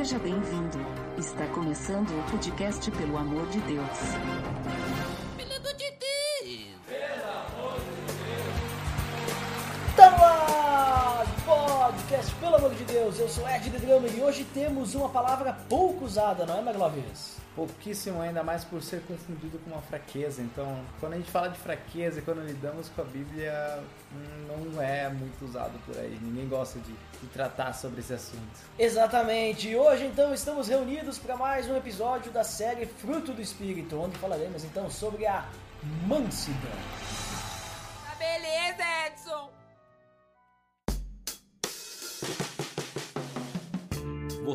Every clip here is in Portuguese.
Seja bem-vindo. Está começando o podcast Pelo Amor de Deus. Pelo amor de Deus! Tá no ar! Podcast, pelo amor de Deus, eu sou Ed The Drummer e hoje temos uma palavra pouco usada, não é, Maglovius? Pouquíssimo, ainda mais por ser confundido com uma fraqueza. Então, quando a gente fala de fraqueza e quando lidamos com a Bíblia, não é muito usado por aí. Ninguém gosta de, de tratar sobre esse assunto. Exatamente, hoje então estamos reunidos para mais um episódio da série Fruto do Espírito, onde falaremos então sobre a mansidão.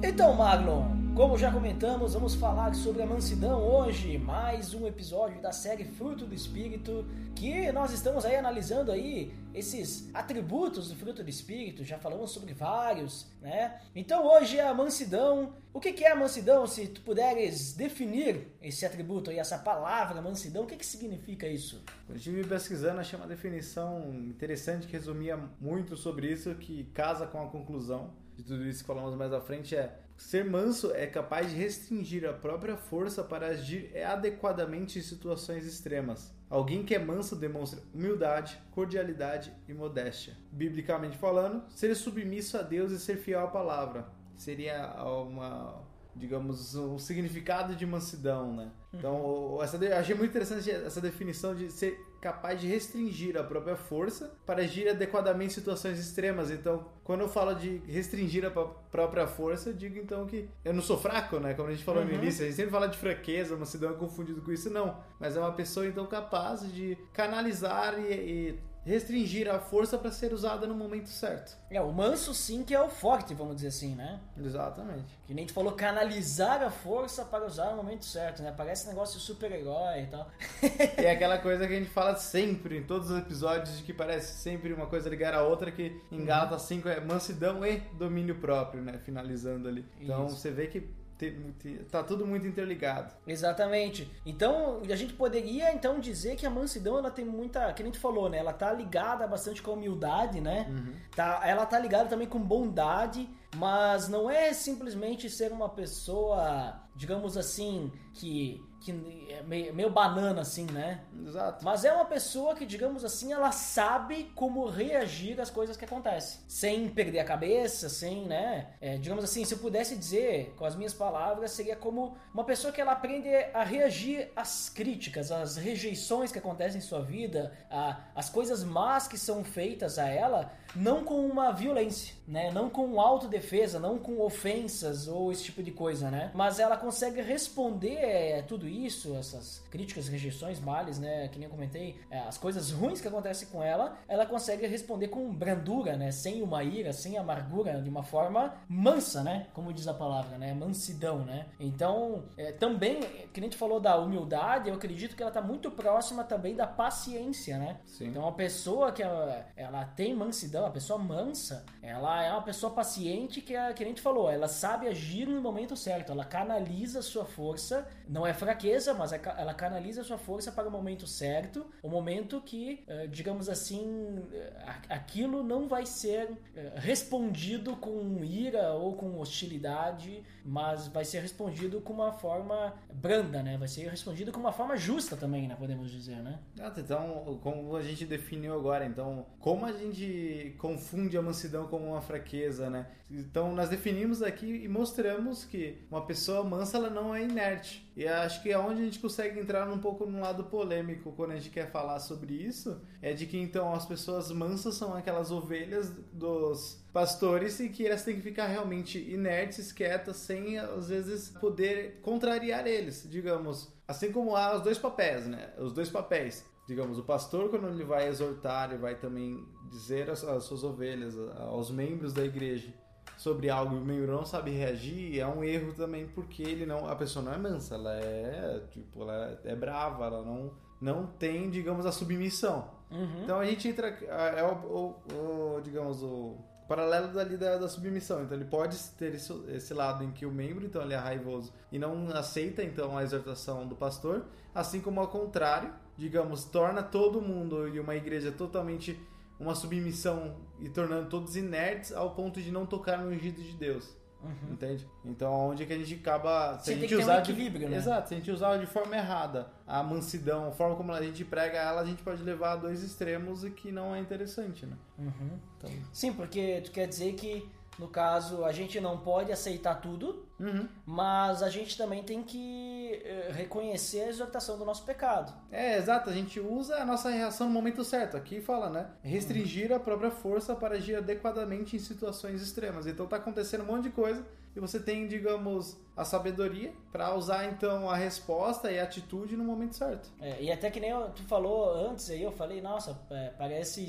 Então, Maglon, como já comentamos, vamos falar sobre a mansidão hoje, mais um episódio da série Fruto do Espírito, que nós estamos aí analisando aí esses atributos do fruto do Espírito, já falamos sobre vários, né? Então hoje é a mansidão. O que é a mansidão? Se tu puderes definir esse atributo aí, essa palavra mansidão, o que, que significa isso? Eu estive pesquisando, achei uma definição interessante que resumia muito sobre isso, que casa com a conclusão de tudo isso que falamos mais à frente é ser manso é capaz de restringir a própria força para agir adequadamente em situações extremas. Alguém que é manso demonstra humildade, cordialidade e modéstia. Biblicamente falando, ser submisso a Deus e ser fiel à palavra seria uma digamos, um significado de mansidão, né? Então, essa, achei muito interessante essa definição de ser capaz de restringir a própria força para agir adequadamente em situações extremas. Então, quando eu falo de restringir a própria força, eu digo então que eu não sou fraco, né? Como a gente falou uhum. no início, a gente sempre fala de fraqueza, mansidão é confundido com isso, não. Mas é uma pessoa então capaz de canalizar e, e restringir a força para ser usada no momento certo. É, o manso sim que é o forte, vamos dizer assim, né? Exatamente. Que nem tu falou, canalizar a força para usar no momento certo, né? Parece negócio de super-herói e tal. é aquela coisa que a gente fala sempre em todos os episódios, de que parece sempre uma coisa ligar a outra, que em Gálatas 5 é mansidão e domínio próprio, né? Finalizando ali. Então Isso. você vê que Tá tudo muito interligado. Exatamente. Então, a gente poderia então dizer que a mansidão ela tem muita, que nem tu falou, né? Ela tá ligada bastante com a humildade, né? Uhum. Tá, ela tá ligada também com bondade, mas não é simplesmente ser uma pessoa, digamos assim, que que é meio, banana assim, né? Exato. Mas é uma pessoa que, digamos assim, ela sabe como reagir às coisas que acontecem, sem perder a cabeça, sem, né? É, digamos assim, se eu pudesse dizer com as minhas palavras, seria como uma pessoa que ela aprende a reagir às críticas, às rejeições que acontecem em sua vida, a, as coisas más que são feitas a ela, não com uma violência, né? Não com autodefesa, não com ofensas ou esse tipo de coisa, né? Mas ela consegue responder é, tudo isso, essas críticas, rejeições, males, né? Que nem eu comentei, é, as coisas ruins que acontecem com ela, ela consegue responder com brandura, né? Sem uma ira, sem amargura, de uma forma mansa, né? Como diz a palavra, né? Mansidão, né? Então, é, também, que nem a gente falou da humildade, eu acredito que ela tá muito próxima também da paciência, né? Sim. Então, uma pessoa que ela, ela tem mansidão, a pessoa mansa, ela é uma pessoa paciente que, é, que a gente falou, ela sabe agir no momento certo, ela canaliza a sua força, não é fraqueza, mas é ela canaliza a sua força para o momento certo, o momento que, eh, digamos assim, eh, aquilo não vai ser eh, respondido com ira ou com hostilidade, mas vai ser respondido com uma forma branda, né? Vai ser respondido com uma forma justa também, né? Podemos dizer, né? Então, como a gente definiu agora, então, como a gente confunde a mansidão com uma fraqueza, né? Então, nós definimos aqui e mostramos que uma pessoa mansa, ela não é inerte. E acho que é onde a gente consegue entrar um pouco no lado polêmico quando a gente quer falar sobre isso, é de que então as pessoas mansas são aquelas ovelhas dos pastores e que elas têm que ficar realmente inertes, quietas, sem às vezes poder contrariar eles, digamos. Assim como há os dois papéis, né? Os dois papéis digamos, o pastor, quando ele vai exortar e vai também dizer às, às suas ovelhas, aos membros da igreja sobre algo e o membro não sabe reagir, é um erro também porque ele não, a pessoa não é mansa, ela é tipo, ela é brava, ela não não tem, digamos, a submissão. Uhum. Então a gente entra. É o, o- o, digamos, o paralelo dali da, da submissão. Então ele pode ter esse, esse lado em que o membro, então ele é raivoso e não aceita então a exortação do pastor, assim como ao contrário, digamos, torna todo mundo e uma igreja totalmente uma submissão e tornando todos inertes ao ponto de não tocar no ungido de Deus. Entende? Então, onde é que a gente acaba. Se Uhum. Você a gente um usar de- equilíbrio, né? Exato, se a gente usar de forma errada a mansidão, a forma como a gente prega ela, a gente pode levar a dois extremos e que não é interessante, né? Uhum. Então, Sim, porque tu quer dizer que, no caso, a gente não pode aceitar tudo, uhum. mas a gente também tem que eh, reconhecer a exortação do nosso pecado. É, exato, a gente usa a nossa reação no momento certo. Aqui fala, né? Restringir a própria força para agir adequadamente em situações extremas. Então tá acontecendo um monte de coisa e você tem, digamos, a sabedoria para usar então a resposta e a atitude no momento certo. É, e até que nem eu- tu falou antes aí, eu falei, nossa, é, parece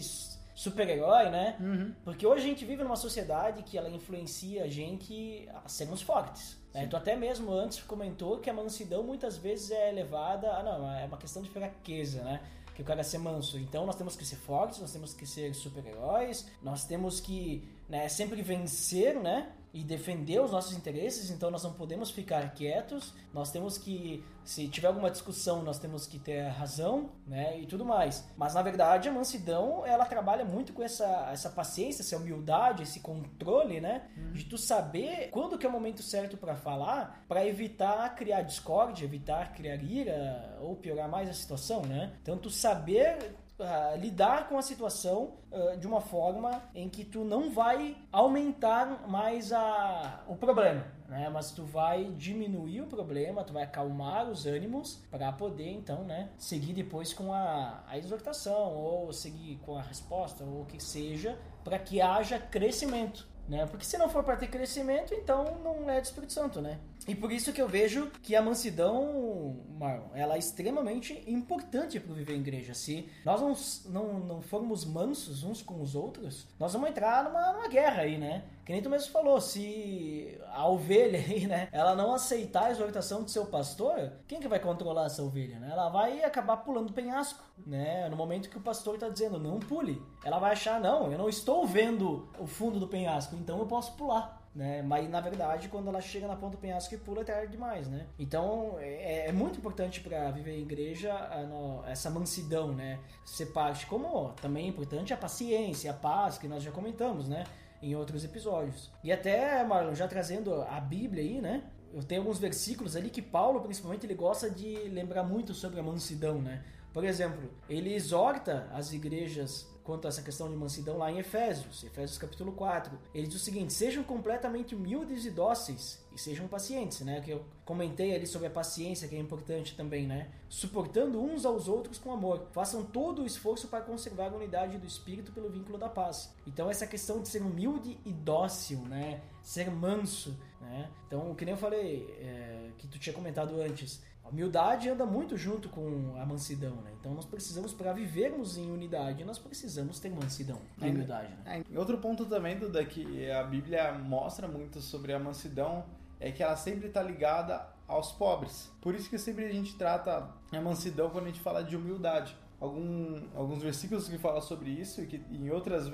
super-herói, né? Uhum. Porque hoje a gente vive numa sociedade que ela influencia a gente a sermos fortes. Né? Tu até mesmo antes comentou que a mansidão muitas vezes é levada a não, é uma questão de fraqueza, né? Que o cara é ser manso. Então nós temos que ser fortes, nós temos que ser super-heróis, nós temos que né, sempre vencer, né? E defender os nossos interesses, então nós não podemos ficar quietos, nós temos que, se tiver alguma discussão, nós temos que ter razão, né? E tudo mais. Mas na verdade a mansidão, ela trabalha muito com essa, essa paciência, essa humildade, esse controle, né? De tu saber quando que é o momento certo para falar, para evitar criar discórdia, evitar criar ira ou piorar mais a situação, né? Então tu saber ah, lidar com a situação ah, de uma forma em que tu não vai aumentar mais a, o problema, né? Mas tu vai diminuir o problema, tu vai acalmar os ânimos para poder então, né, seguir depois com a, a exortação ou seguir com a resposta ou o que seja, para que haja crescimento. Né? Porque se não for para ter crescimento, então não é do Espírito Santo, né? E por isso que eu vejo que a mansidão, Marlon, ela é extremamente importante para viver em igreja. Se nós não, não, não formos mansos uns com os outros, nós vamos entrar numa, numa guerra aí, né? Que nem tu mesmo falou, se a ovelha aí, né, ela não aceitar a exortação do seu pastor, quem que vai controlar essa ovelha, né? Ela vai acabar pulando o penhasco, né? No momento que o pastor está dizendo, não pule. Ela vai achar, não, eu não estou vendo o fundo do penhasco, então eu posso pular. Né? Mas na verdade, quando ela chega na ponta do penhasco e pula, é tarde demais, né? Então é, é muito importante para viver em igreja a no- essa mansidão, né? Ser parte, como também é importante a paciência, a paz, que nós já comentamos, né? Em outros episódios. E até, Marlon, já trazendo a Bíblia aí, né? Eu tenho alguns versículos ali que Paulo, principalmente, ele gosta de lembrar muito sobre a mansidão, né? Por exemplo, ele exorta as igrejas quanto a essa questão de mansidão lá em Efésios, Efésios capítulo 4. Ele diz o seguinte: sejam completamente humildes e dóceis e sejam pacientes, né? Que eu comentei ali sobre a paciência, que é importante também, né? Suportando uns aos outros com amor. Façam todo o esforço para conservar a unidade do espírito pelo vínculo da paz. Então, essa questão de ser humilde e dócil, né? Ser manso, né? Então, o que nem eu falei, é, que tu tinha comentado antes. A humildade anda muito junto com a mansidão, né? Então nós precisamos, para vivermos em unidade, nós precisamos ter mansidão, E- humildade, né? É, outro ponto também, Duda, que a Bíblia mostra muito sobre a mansidão é que ela sempre está ligada aos pobres. Por isso que sempre a gente trata a mansidão quando a gente fala de humildade. Algum, alguns versículos que falam sobre isso, e que em outras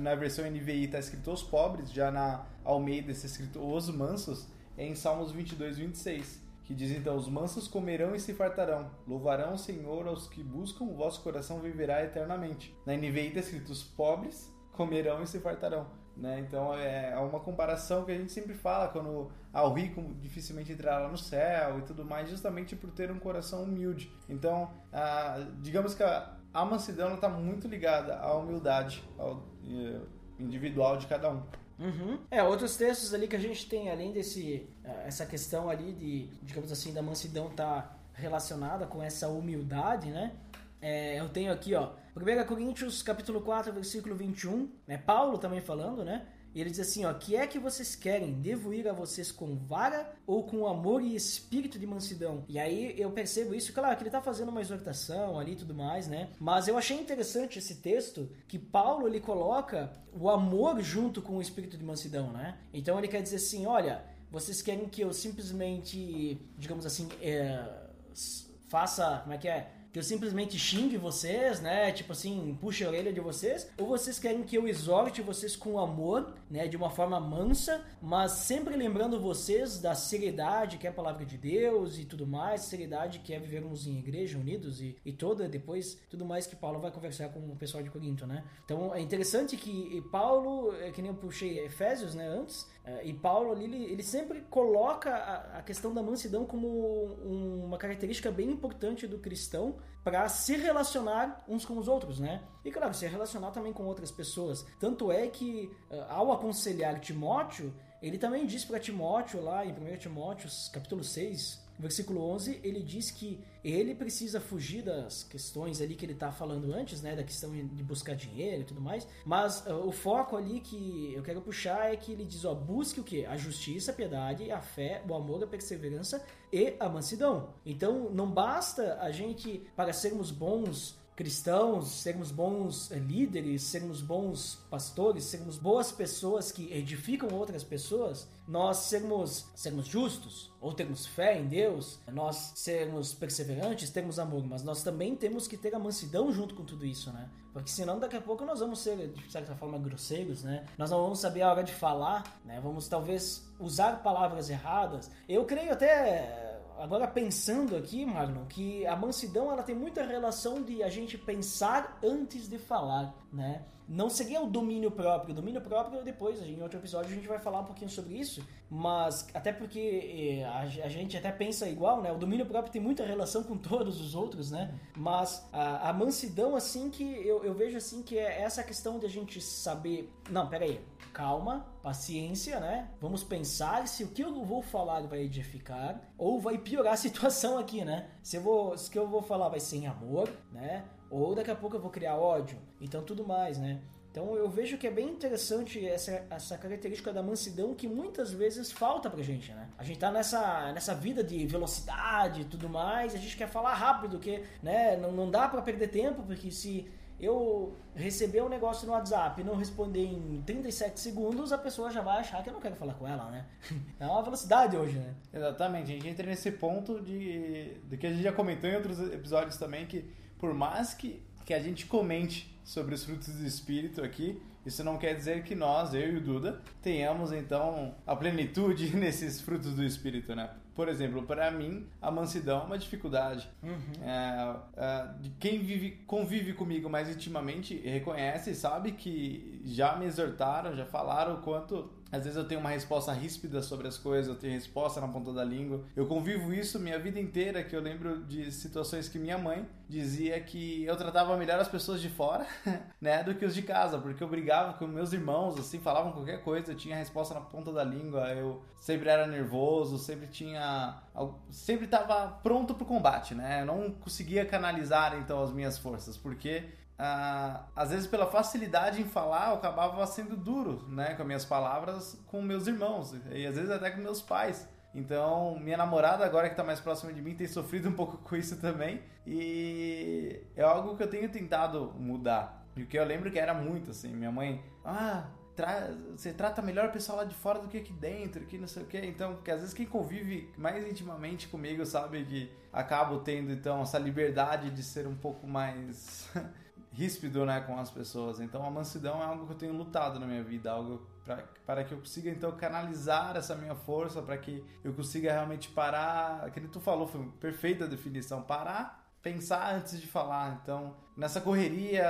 na versão NVI está escrito os pobres, já na Almeida está escrito os mansos, é em Salmos 22, 26, que diz então: Os mansos comerão e se fartarão, louvarão o Senhor aos que buscam, o vosso coração viverá eternamente. Na NVI está escrito: Os pobres comerão e se fartarão. Né? Então é uma comparação que a gente sempre fala quando ah, o rico dificilmente entrará no céu e tudo mais, justamente por ter um coração humilde. Então, ah, digamos que a, a mansidão está muito ligada à humildade ao, eh, individual de cada um. Uhum. É, outros textos ali que a gente tem, além desse eh, essa questão ali de, digamos assim, da mansidão tá relacionada com essa humildade, né? É, eu tenho aqui, ó, 1 Coríntios capítulo 4, versículo 21, né? Paulo também falando, né? E ele diz assim, ó, que é que vocês querem? Devo ir a vocês com vara ou com amor e espírito de mansidão? E aí eu percebo isso, claro, que ele tá fazendo uma exortação ali e tudo mais, né? Mas eu achei interessante esse texto que Paulo ele coloca o amor junto com o espírito de mansidão, né? Então ele quer dizer assim, olha, vocês querem que eu simplesmente, digamos assim, é, faça, como é que é? Que eu simplesmente xingue vocês, né? Tipo assim, puxe a orelha de vocês, ou vocês querem que eu exorte vocês com amor, né? De uma forma mansa, mas sempre lembrando vocês da seriedade que é a palavra de Deus e tudo mais, seriedade que é vivermos em igreja unidos e, e toda, depois, tudo mais que Paulo vai conversar com o pessoal de Corinto, né? Então é interessante que Paulo, é que nem eu puxei Efésios, né? Antes, e Paulo ali, ele, ele sempre coloca a, a, questão da mansidão como um, uma característica bem importante do cristão para se relacionar uns com os outros, né? E claro, se relacionar também com outras pessoas. Tanto é que, é, ao aconselhar Timóteo, ele também diz para Timóteo, lá em 1 Timóteo, capítulo 6, versículo 11, ele diz que ele precisa fugir das questões ali que ele está falando antes, né, da questão de buscar dinheiro e tudo mais, mas uh, o foco ali que eu quero puxar é que ele diz, ó, busque o que? A justiça, a piedade, a fé, o amor, a perseverança e a mansidão. Então, não basta a gente, para sermos bons cristãos, sermos bons eh, líderes, sermos bons pastores, sermos boas pessoas que edificam outras pessoas, nós sermos, sermos justos, ou termos fé em Deus, nós sermos perseverantes, termos amor, mas nós também temos que ter a mansidão junto com tudo isso, né? Porque senão daqui a pouco nós vamos ser, de certa forma, grosseiros, né? Nós não vamos saber a hora de falar, né? Vamos talvez usar palavras erradas. Eu creio até agora pensando aqui, Marlon, que a mansidão ela tem muita relação de a gente pensar antes de falar, né? Não seria o domínio próprio. O domínio próprio depois, em outro episódio a gente vai falar um pouquinho sobre isso, mas até porque eh, a, gente até pensa igual, né? O domínio próprio tem muita relação com todos os outros, né? Mas a, a mansidão, assim, que eu, eu vejo assim que é essa questão de a gente saber. Não, peraí, calma, paciência, né? Vamos pensar se o que eu vou falar vai edificar ou vai piorar a situação aqui, né? Se, eu vou, se o que eu vou falar vai ser em amor, né? Ou daqui a pouco eu vou criar ódio, então tudo mais, né? Então eu vejo que é bem interessante essa, essa característica da mansidão que muitas vezes falta pra gente, né? A gente tá nessa, nessa vida de velocidade e tudo mais, a gente quer falar rápido, que né, não, não dá para perder tempo, porque se eu receber um negócio no WhatsApp e não responder em 37 segundos, a pessoa já vai achar que eu não quero falar com ela, né? É uma velocidade hoje, né? Exatamente, a gente entra nesse ponto de, de que a gente já comentou em outros episódios também, que por mais que, que a gente comente sobre os frutos do Espírito aqui, isso não quer dizer que nós, eu e o Duda, tenhamos então a plenitude nesses frutos do Espírito, né? Por exemplo, para mim, a mansidão é uma dificuldade. Uhum. É, é, quem vive, convive comigo mais intimamente reconhece e sabe que já me exortaram, já falaram o quanto às vezes eu tenho uma resposta ríspida sobre as coisas, eu tenho resposta na ponta da língua. Eu convivo isso minha vida inteira, que eu lembro de situações que minha mãe dizia que eu tratava melhor as pessoas de fora, né, do que os de casa, porque eu brigava com meus irmãos, assim, falavam qualquer coisa, eu tinha resposta na ponta da língua, eu sempre era nervoso, sempre tinha sempre estava pronto para o combate, né? Eu não conseguia canalizar então as minhas forças, porque ah, às vezes pela facilidade em falar, eu acabava sendo duro, né, com as minhas palavras com meus irmãos e às vezes até com meus pais. Então, minha namorada, agora que está mais próxima de mim, tem sofrido um pouco com isso também. E é algo que eu tenho tentado mudar. E o que eu lembro que era muito assim: minha mãe, ah, tra você trata melhor o pessoal lá de fora do que aqui dentro, que não sei o que. Então, que às vezes quem convive mais intimamente comigo sabe que acabo tendo então essa liberdade de ser um pouco mais ríspido né, com as pessoas. Então a mansidão é algo que eu tenho lutado na minha vida, algo pra, para que eu consiga então canalizar essa minha força, para que eu consiga realmente parar. Aquele tu falou foi perfeita a definição, parar, pensar antes de falar. Então nessa correria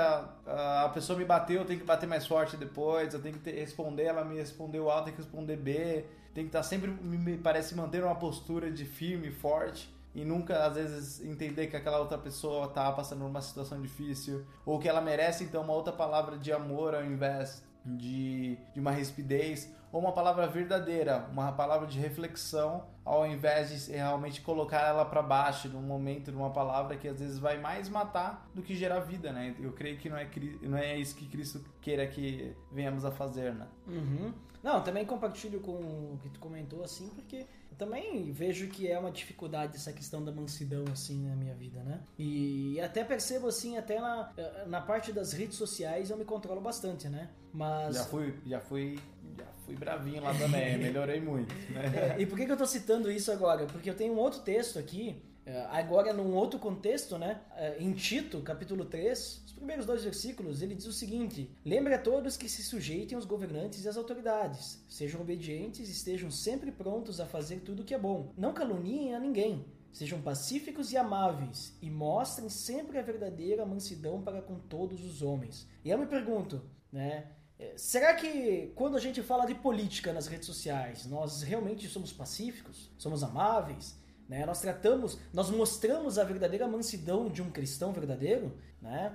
a pessoa me bateu, eu tenho que bater mais forte depois, eu tenho que ter, responder, ela me respondeu A, eu tenho que responder B, tem que estar sempre me parece manter uma postura de firme, forte e nunca às vezes entender que aquela outra pessoa tá passando por uma situação difícil ou que ela merece então uma outra palavra de amor ao invés de, de uma rispidez ou uma palavra verdadeira, uma palavra de reflexão, ao invés de realmente colocar ela para baixo num momento, numa palavra que às vezes vai mais matar do que gerar vida, né? Eu creio que não é, não é isso que Cristo queira que venhamos a fazer, né? Uhum. Não, também compartilho com o que tu comentou, assim, porque eu também vejo que é uma dificuldade essa questão da mansidão, assim, na minha vida, né? E até percebo, assim, até na, na parte das redes sociais eu me controlo bastante, né? Mas... Já fui, já fui, já fui bravinho lá também, melhorei muito, né? É, e por que, que eu tô citando isso agora? Porque eu tenho um outro texto aqui, agora num outro contexto, né? É, em Tito, capítulo 3, os primeiros dois versículos, ele diz o seguinte: Lembre a todos que se sujeitem aos governantes e às autoridades, sejam obedientes e estejam sempre prontos a fazer tudo o que é bom. Não caluniem a ninguém. Sejam pacíficos e amáveis, e mostrem sempre a verdadeira mansidão para com todos os homens. E eu me pergunto, né? É, será que quando a gente fala de política nas redes sociais, nós realmente somos pacíficos? Somos amáveis? Né? Nós tratamos, nós mostramos a verdadeira mansidão de um cristão verdadeiro, né?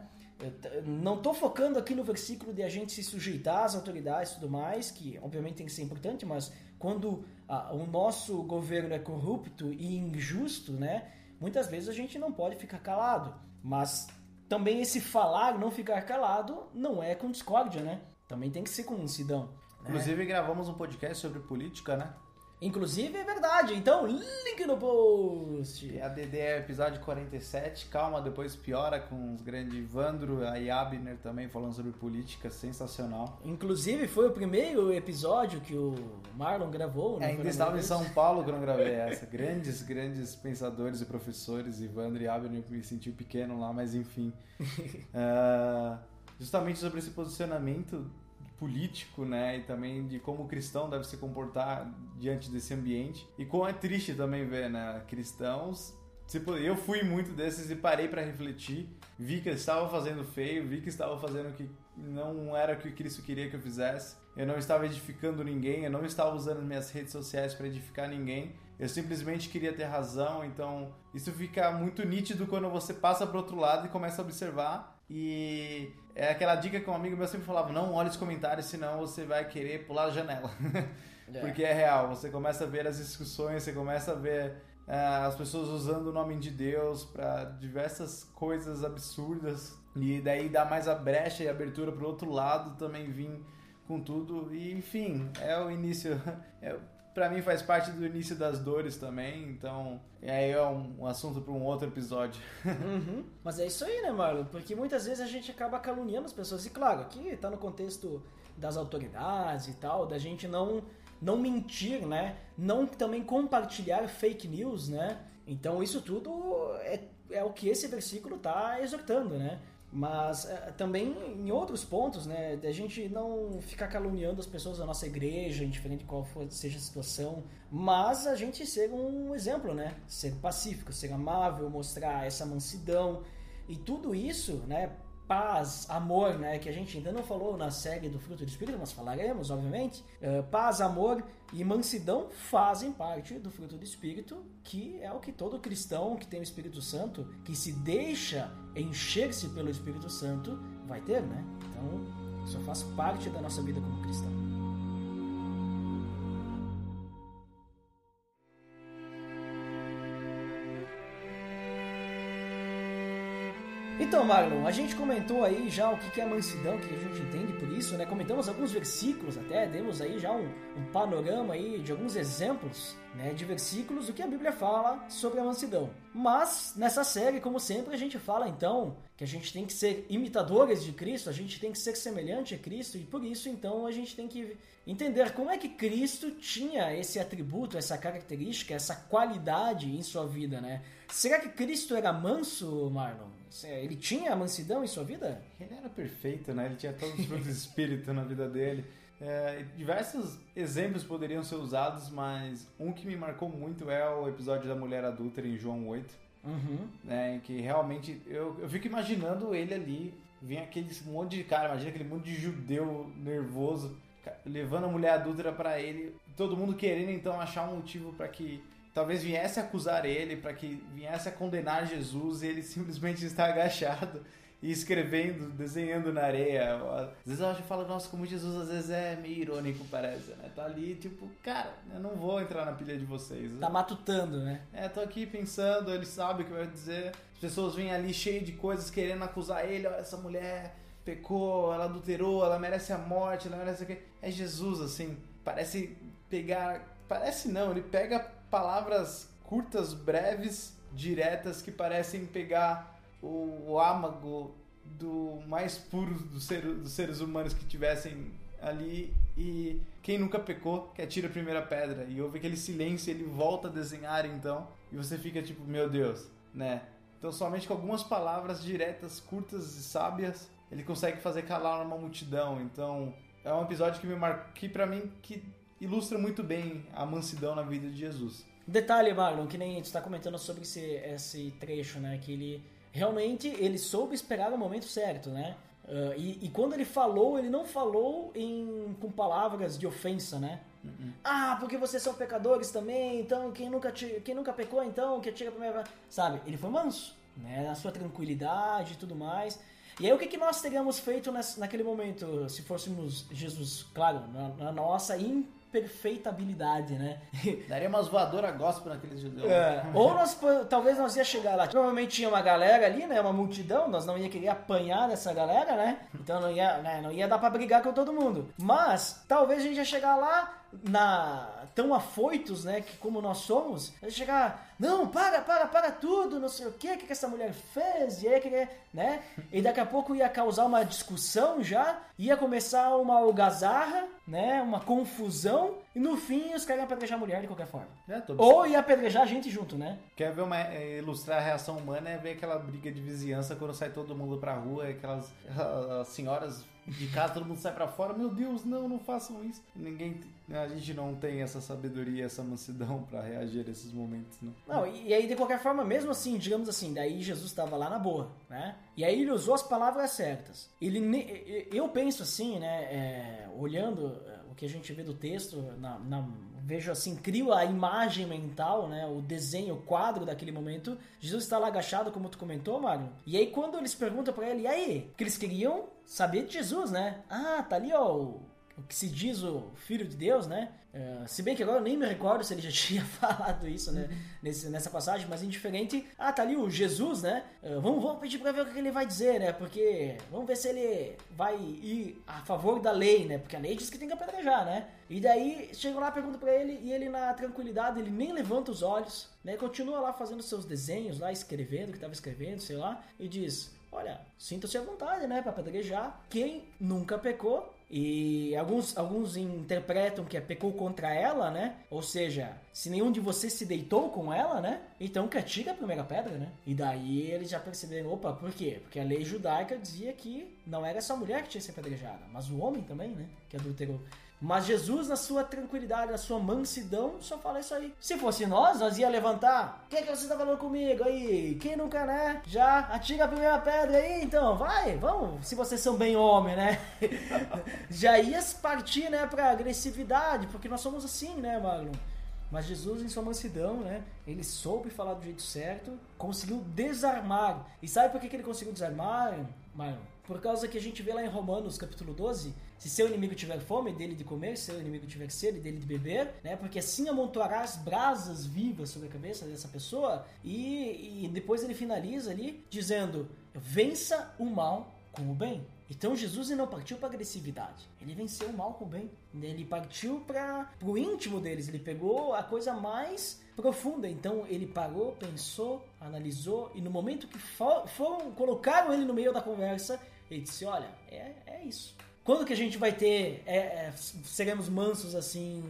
não estou focando aqui no versículo de a gente se sujeitar às autoridades e tudo mais, que obviamente tem que ser importante, mas quando o nosso governo é corrupto e injusto, né? Muitas vezes a gente não pode ficar calado. Mas também esse falar, não ficar calado, não é com discórdia, né? Também tem que ser com mansidão. Né? Inclusive gravamos um podcast sobre política, né? Inclusive é verdade, então link no post. A DD é episódio 47, calma, depois piora com os grandes Ivandro, a Abner também falando sobre política, sensacional. Inclusive foi o primeiro episódio que o Marlon gravou. É, ainda estava em São Paulo quando eu gravei essa. grandes, grandes pensadores e professores, Ivandro e Abner, me senti pequeno lá, mas enfim. uh, justamente sobre esse posicionamento político, né? E também de como o cristão deve se comportar diante desse ambiente. E como é triste também ver, né? Cristãos. Tipo, eu fui muito desses e parei para refletir. Vi que estava fazendo feio, vi que estava fazendo o que não era o que Cristo queria que eu fizesse. Eu não estava edificando ninguém, eu não estava usando minhas redes sociais para edificar ninguém. Eu simplesmente queria ter razão, então isso fica muito nítido quando você passa para outro lado e começa a observar e é aquela dica que um amigo meu sempre falava: não olhe os comentários, senão você vai querer pular a janela. É. Porque é real, você começa a ver as discussões, você começa a ver uh, as pessoas usando o nome de Deus para diversas coisas absurdas, e daí dá mais a brecha e abertura para o outro lado também vir com tudo. E enfim, é o início. É, para mim faz parte do início das dores também, então aí é um, um assunto para um outro episódio. Uhum. Mas é isso aí, né, Marlon? Porque muitas vezes a gente acaba caluniando as pessoas. E claro, aqui tá no contexto das autoridades e tal, da gente não não mentir, né? Não também compartilhar fake news, né? Então isso tudo é, é o que esse versículo tá exortando, né? Mas é, também em outros pontos, né, a gente não ficar caluniando as pessoas da nossa igreja, indiferente de qual for, seja a situação, mas a gente ser um exemplo, né, ser pacífico, ser amável, mostrar essa mansidão e tudo isso, né, paz, amor, né, que a gente ainda não falou na série do fruto do Espírito, mas falaremos, obviamente. Uh, paz, amor e mansidão fazem parte do fruto do Espírito, que é o que todo cristão que tem o Espírito Santo, que se deixa encher-se pelo Espírito Santo, vai ter, né? Então, isso faz parte da nossa vida como cristão. Então, Marlon, a gente comentou aí já o que é mansidão, o que a gente entende por isso, né? Comentamos alguns versículos até, demos aí já um, um panorama aí de alguns exemplos né, de versículos do que a Bíblia fala sobre a mansidão. Mas nessa série, como sempre, a gente fala então que a gente tem que ser imitadores de Cristo, a gente tem que ser semelhante a Cristo e por isso então a gente tem que entender como é que Cristo tinha esse atributo, essa característica, essa qualidade em sua vida, né? Será que Cristo era manso, Marlon? Ele tinha a mansidão em sua vida? Ele era perfeito, né? Ele tinha todos os frutos do Espírito na vida dele. É, diversos exemplos poderiam ser usados, mas um que me marcou muito é o episódio da mulher adúltera em João 8. Uhum. Né, em que realmente eu, eu fico imaginando ele ali, vem aquele monte de cara, imagina aquele monte de judeu nervoso levando a mulher adúltera para ele, todo mundo querendo então achar um motivo para que talvez viesse acusar ele, para que viesse a condenar Jesus, e ele simplesmente está agachado e escrevendo, desenhando na areia. Às vezes eu acho que falo, nossa, como Jesus às vezes é meio irônico, parece, né? Tá ali, tipo, cara, eu não vou entrar na pilha de vocês. Tá matutando, né? É, tô aqui pensando, ele sabe o que vai dizer. As pessoas vêm ali cheio de coisas querendo acusar ele, olha essa mulher pecou, ela adulterou, ela merece a morte, ela merece o quê? É Jesus, assim, parece pegar. Parece não, ele pega palavras curtas, breves, diretas, que parecem pegar o, o âmago do mais puro ser, dos seres humanos que tivessem ali e quem nunca pecou que atira a primeira pedra. E houve aquele silêncio ele volta a desenhar então e você fica tipo meu Deus né? Então somente com algumas palavras diretas curtas e sábias ele consegue fazer calar uma multidão. Então é um episódio que me marcou que para mim que ilustra muito bem a mansidão na vida de Jesus. Detalhe, Marlon, que nem está comentando sobre esse, esse trecho, né? Que ele realmente ele soube esperar o momento certo, né? Uh, e, e, quando ele falou, ele não falou em, com palavras de ofensa, né? Uhum. Ah, porque vocês são pecadores também, então quem nunca, quem nunca pecou, então, que atira a primeira. Sabe? Ele foi manso, né? Na sua tranquilidade e tudo mais. E aí, o que, que nós teríamos feito nesse, naquele momento, se fôssemos Jesus, claro, na, na nossa imperfeitabilidade, né? Daria umas voadoras gospel naqueles judeus. É. Ou nós, talvez nós ia chegar lá. Provavelmente tinha uma galera ali, né? Uma multidão. Nós não ia querer apanhar dessa galera, né? Então não ia, né, não ia dar pra brigar com todo mundo. Mas talvez a gente ia chegar lá na tão afoitos, né, que como nós somos, a gente chegar, não, para, para, para tudo, não sei o que, que essa mulher fez, e aí que, né? E daqui a pouco ia causar uma discussão já, ia começar uma algazarra, né, uma confusão, e no fim os caras iam apedrejar a mulher de qualquer forma. É, Ou ia apedrejar a gente junto, né? Quer ver uma é, ilustrar a reação humana é ver aquela briga de vizinhança quando sai todo mundo pra rua, aquelas ah, senhoras de casa, todo mundo sai pra fora, meu Deus, não, não façam isso. Ninguém, a gente não tem essa sabedoria, essa mansidão pra reagir a esses momentos, não. Não, e, e aí de qualquer forma, mesmo assim, digamos assim, daí Jesus estava lá na boa, né? E aí ele usou as palavras certas. Ele, eu penso assim, né, é, olhando é, o que a gente vê do texto, na, na- vejo assim, crio a imagem mental, né, o desenho, o quadro daquele momento. Jesus está lá agachado, como tu comentou, Mário. E aí quando eles perguntam pra ele, e aí? Que eles queriam saber de Jesus, né? Ah, tá ali, ó, o, que se diz o Filho de Deus, né? É, se bem que agora eu nem me recordo se ele já tinha falado isso, né? Nesse, nessa passagem, mas indiferente. Ah, tá ali o Jesus, né? É, vamos, vamos pedir pra ver o que ele vai dizer, né? Porque vamos ver se ele vai ir a favor da lei, né? Porque a lei diz que tem que apedrejar, né? E daí chegam lá, perguntam pra ele, e ele na tranquilidade, ele nem levanta os olhos, né? Continua lá fazendo seus desenhos, lá escrevendo, que tava escrevendo, sei lá, e diz: Olha, sinta-se à vontade, né? Pra apedrejar. Quem nunca pecou, e alguns, alguns interpretam que é pecou contra ela, né? Ou seja, se nenhum de vocês se deitou com ela, né? Então que a primeira pedra, né? E daí eles já perceberam, opa, por quê? Porque a lei judaica dizia que não era só a mulher que tinha que ser apedrejada, mas o homem também, né? Que adulterou. Mas Jesus, na sua tranquilidade, na sua mansidão, só fala isso aí. Se fosse nós, nós ia levantar. O que, é que você tá falando comigo aí? Quem nunca, né? Já atira a primeira pedra aí, então. Vai, vamos. Se vocês são bem homem, né? Já ia partir, né, pra agressividade, porque nós somos assim, né, Marlon? Mas Jesus, em sua mansidão, né? Ele soube falar do jeito certo, conseguiu desarmar. E sabe por que, que ele conseguiu desarmar, Marlon? Por causa que a gente vê lá em Romanos, capítulo 12, se seu inimigo tiver fome, dele de comer, se seu inimigo tiver sede, dele de beber, né? Porque assim amontoarás brasas vivas sobre a cabeça dessa pessoa. E, e depois ele finaliza ali dizendo: vença o mal com o bem. Então Jesus não partiu para agressividade, ele venceu o mal com o bem. Ele partiu para o íntimo deles, ele pegou a coisa mais profunda. Então ele parou, pensou, analisou e no momento que for, foram colocaram ele no meio da conversa, ele disse: Olha, é, é isso. Quando que a gente vai ter, é, é, seremos mansos assim,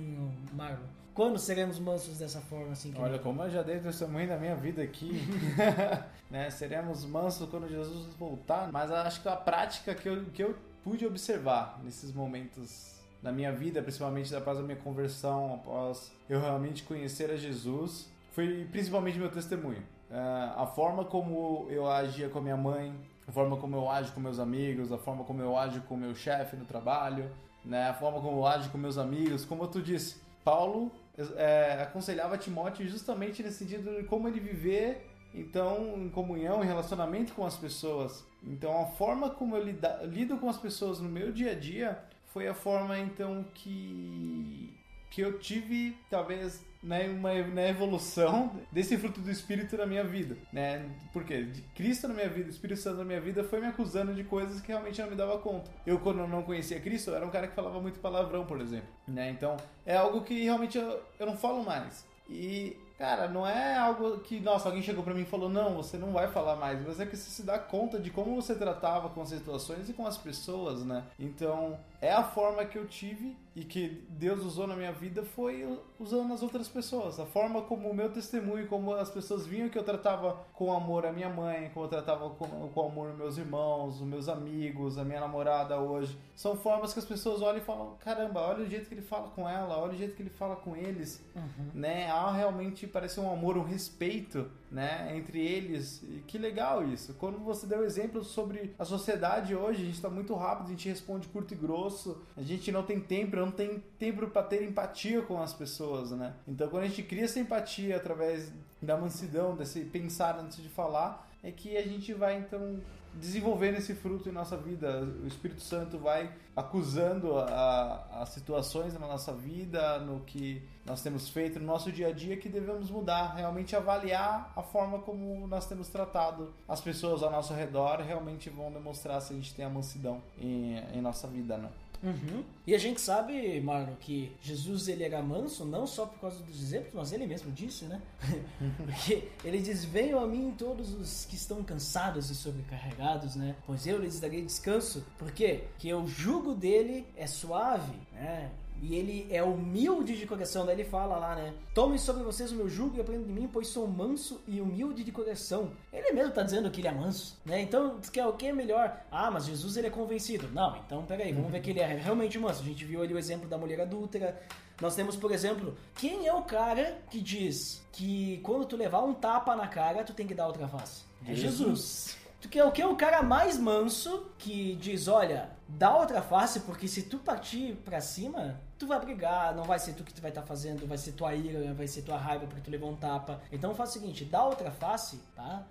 Marlon? Quando seremos mansos dessa forma assim? Olha, como eu já dei testemunho da minha vida aqui, né? Seremos mansos quando Jesus voltar, mas acho que a prática que eu, que eu pude observar nesses momentos da minha vida, principalmente após a minha conversão, após eu realmente conhecer a Jesus, foi principalmente meu testemunho. É, a forma como eu agia com a minha mãe, a forma como eu ajo com meus amigos, a forma como eu ajo com meu chefe no trabalho, né? a forma como eu ajo com meus amigos, como tu disse, Paulo é, aconselhava Timóteo justamente nesse sentido de como ele viver então em comunhão, em relacionamento com as pessoas. Então a forma como eu lido com as pessoas no meu dia a dia foi a forma então que que eu tive talvez né, uma, na evolução desse fruto do Espírito na minha vida, né? Porque de Cristo na minha vida, Espírito Santo na minha vida foi me acusando de coisas que realmente não me dava conta. Eu, quando não conhecia Cristo, era um cara que falava muito palavrão, por exemplo, né? Então, é algo que realmente eu, eu não falo mais. E Cara, não é algo que, nossa, alguém chegou para mim e falou, não, você não vai falar mais, mas é que você se dá conta de como você tratava com as situações e com as pessoas, né? Então, é a forma que eu tive e que Deus usou na minha vida foi usando nas outras pessoas. A forma como o meu testemunho, como as pessoas viam que eu tratava com amor a minha mãe, como eu tratava com, com amor meus irmãos, os meus amigos, a minha namorada hoje. São formas que as pessoas olham e falam, caramba, olha o jeito que ele fala com ela, olha o jeito que ele fala com eles, uhum. né? Há realmente parece um amor, um respeito, né, entre eles. E que legal isso. Quando você deu exemplo sobre a sociedade hoje, a gente está muito rápido, a gente responde curto e grosso, a gente não tem tempo, não tem tempo para ter empatia com as pessoas, né? Então, quando a gente cria essa empatia através da mansidão, desse pensar antes de falar, é que a gente vai então desenvolvendo esse fruto em nossa vida. O Espírito Santo vai acusando as situações na nossa vida, no que nós temos feito no nosso dia a dia, que devemos mudar, realmente avaliar a forma como nós temos tratado as pessoas ao nosso redor, realmente vão demonstrar se a gente tem a mansidão em, em nossa vida, né? Uhum. E a gente sabe, Marlon, que Jesus ele era manso não só por causa dos exemplos, mas ele mesmo disse, né? Porque ele diz: Venham a mim todos os que estão cansados e sobrecarregados, né? Pois eu lhes darei descanso. Por quê? Que o jugo dele é suave, né? E ele é humilde de coração. Daí ele fala lá, né? Tomem sobre vocês o meu jugo e aprendam de mim, pois sou manso e humilde de coração. Ele mesmo está dizendo que ele é manso, né? Então, quer o que é melhor? Ah, mas Jesus ele é convencido. Não, então peraí, vamos ver que ele é realmente manso. A gente viu ali o exemplo da mulher adúltera. Nós temos, por exemplo, quem é o cara que diz que quando tu levar um tapa na cara, tu tem que dar outra face? É Jesus. Tu quer o que? O cara mais manso que diz, olha, dá outra face, porque se tu partir pra cima, tu vai brigar, não vai ser tu que tu vai estar tá fazendo, vai ser tua ira, vai ser tua raiva porque tu levou um tapa. Então faz o seguinte, dá outra face, tá?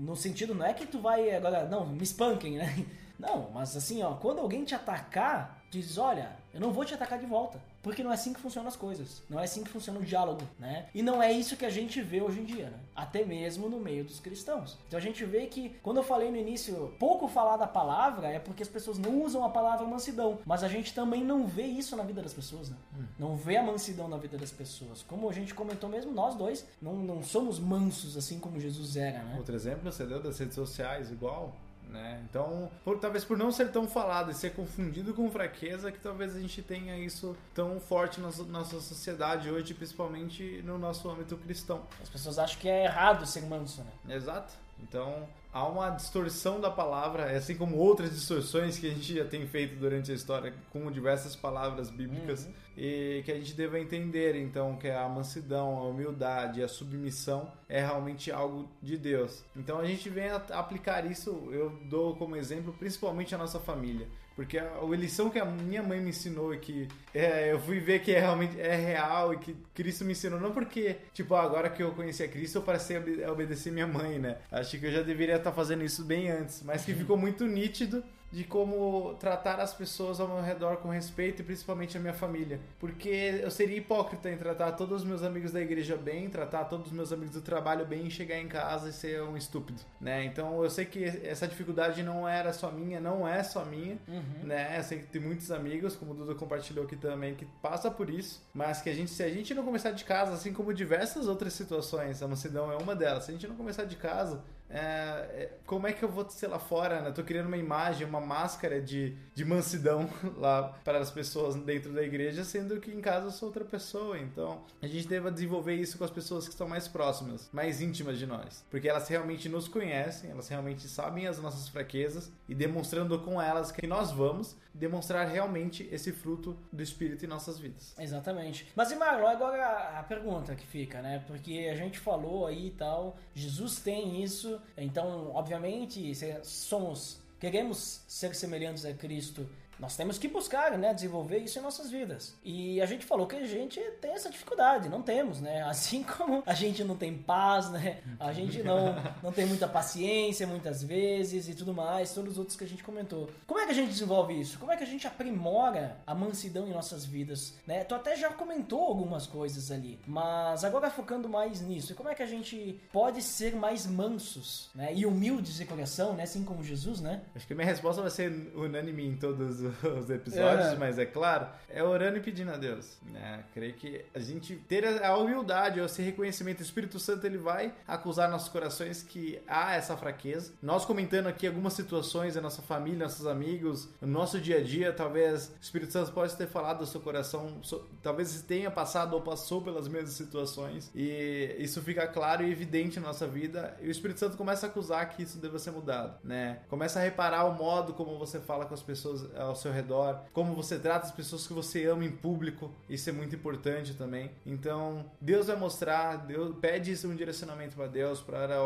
No sentido, não é que tu vai agora, não, me espanquem, né? Não, mas assim, ó, quando alguém te atacar, diz, olha, eu não vou te atacar de volta. Porque não é assim que funcionam as coisas. Não é assim que funciona o diálogo, né? E não é isso que a gente vê hoje em dia, né? Até mesmo no meio dos cristãos. Então a gente vê que, quando eu falei no início, pouco falar da palavra é porque as pessoas não usam a palavra mansidão. Mas a gente também não vê isso na vida das pessoas, né? Hum. Não vê a mansidão na vida das pessoas. Como a gente comentou mesmo, nós dois não, não somos mansos assim como Jesus era, né? Outro exemplo, você deu das redes sociais, igual né? Então, por, talvez por não ser tão falado e ser confundido com fraqueza, que talvez a gente tenha isso tão forte na nossa sociedade hoje, principalmente no nosso âmbito cristão. As pessoas acham que é errado ser manso, né? Exato. Então, há uma distorção da palavra, assim como outras distorções que a gente já tem feito durante a história com diversas palavras bíblicas, uhum. e que a gente deve entender, então, que a mansidão, a humildade, a submissão é realmente algo de Deus. Então, a gente vem aplicar isso, eu dou como exemplo, principalmente a nossa família. Porque a, a lição que a minha mãe me ensinou e que é, eu fui ver que é realmente é real e que Cristo me ensinou, não porque, tipo, agora que eu conheci a Cristo eu passei a obedecer minha mãe, né? Acho que eu já deveria estar fazendo isso bem antes, mas que uhum. ficou muito nítido de como tratar as pessoas ao meu redor com respeito e principalmente a minha família. Porque eu seria hipócrita em tratar todos os meus amigos da igreja bem, tratar todos os meus amigos do trabalho bem e chegar em casa e ser um estúpido, né? Então eu sei que essa dificuldade não era só minha, não é só minha, uhum. né? Eu sei que tem muitos amigos, como o Duda compartilhou aqui também, que passa por isso, mas que a gente, se a gente não começar de casa, assim como diversas outras situações, a mansidão é uma delas, se a gente não começar de casa, é, é, como é que eu vou ser lá fora, né? Tô criando uma imagem, uma máscara de, de mansidão lá para as pessoas dentro da igreja, sendo que em casa eu sou outra pessoa. Então, a gente deve desenvolver isso com as pessoas que estão mais próximas, mais íntimas de nós. Porque elas realmente nos conhecem, elas realmente sabem as nossas fraquezas e demonstrando com elas que nós vamos demonstrar realmente esse fruto do Espírito em nossas vidas. Exatamente. Mas e Marlon, agora a pergunta que fica, né? Porque a gente falou aí e tal, Jesus tem isso, então obviamente somos queremos ser semelhantes a Cristo nós temos que buscar, né, desenvolver isso em nossas vidas. E a gente falou que a gente tem essa dificuldade, não temos, né? Assim como a gente não tem paz, né? A gente não, não tem muita paciência muitas vezes e tudo mais, todos os outros que a gente comentou. Como é que a gente desenvolve isso? Como é que a gente aprimora a mansidão em nossas vidas, né? Tu até já comentou algumas coisas ali, mas agora focando mais nisso, como é que a gente pode ser mais mansos, né? E humildes de coração, né? Assim como Jesus, né? Acho que minha resposta vai ser unânime em todos os episódios, É. mas é claro, é orando e pedindo a Deus. Né? Creio que a gente ter a humildade, esse reconhecimento, o Espírito Santo ele vai acusar nossos corações que há essa fraqueza. Nós comentando aqui algumas situações da nossa família, nossos amigos, no nosso dia a dia, talvez o Espírito Santo possa ter falado do seu coração, talvez tenha passado ou passou pelas mesmas situações e isso fica claro e evidente na nossa vida e o Espírito Santo começa a acusar que isso deva ser mudado, né? Começa a reparar o modo como você fala com as pessoas ao seu redor, como você trata as pessoas que você ama em público, isso é muito importante também. Então, Deus vai mostrar, Deus pede um direcionamento para Deus para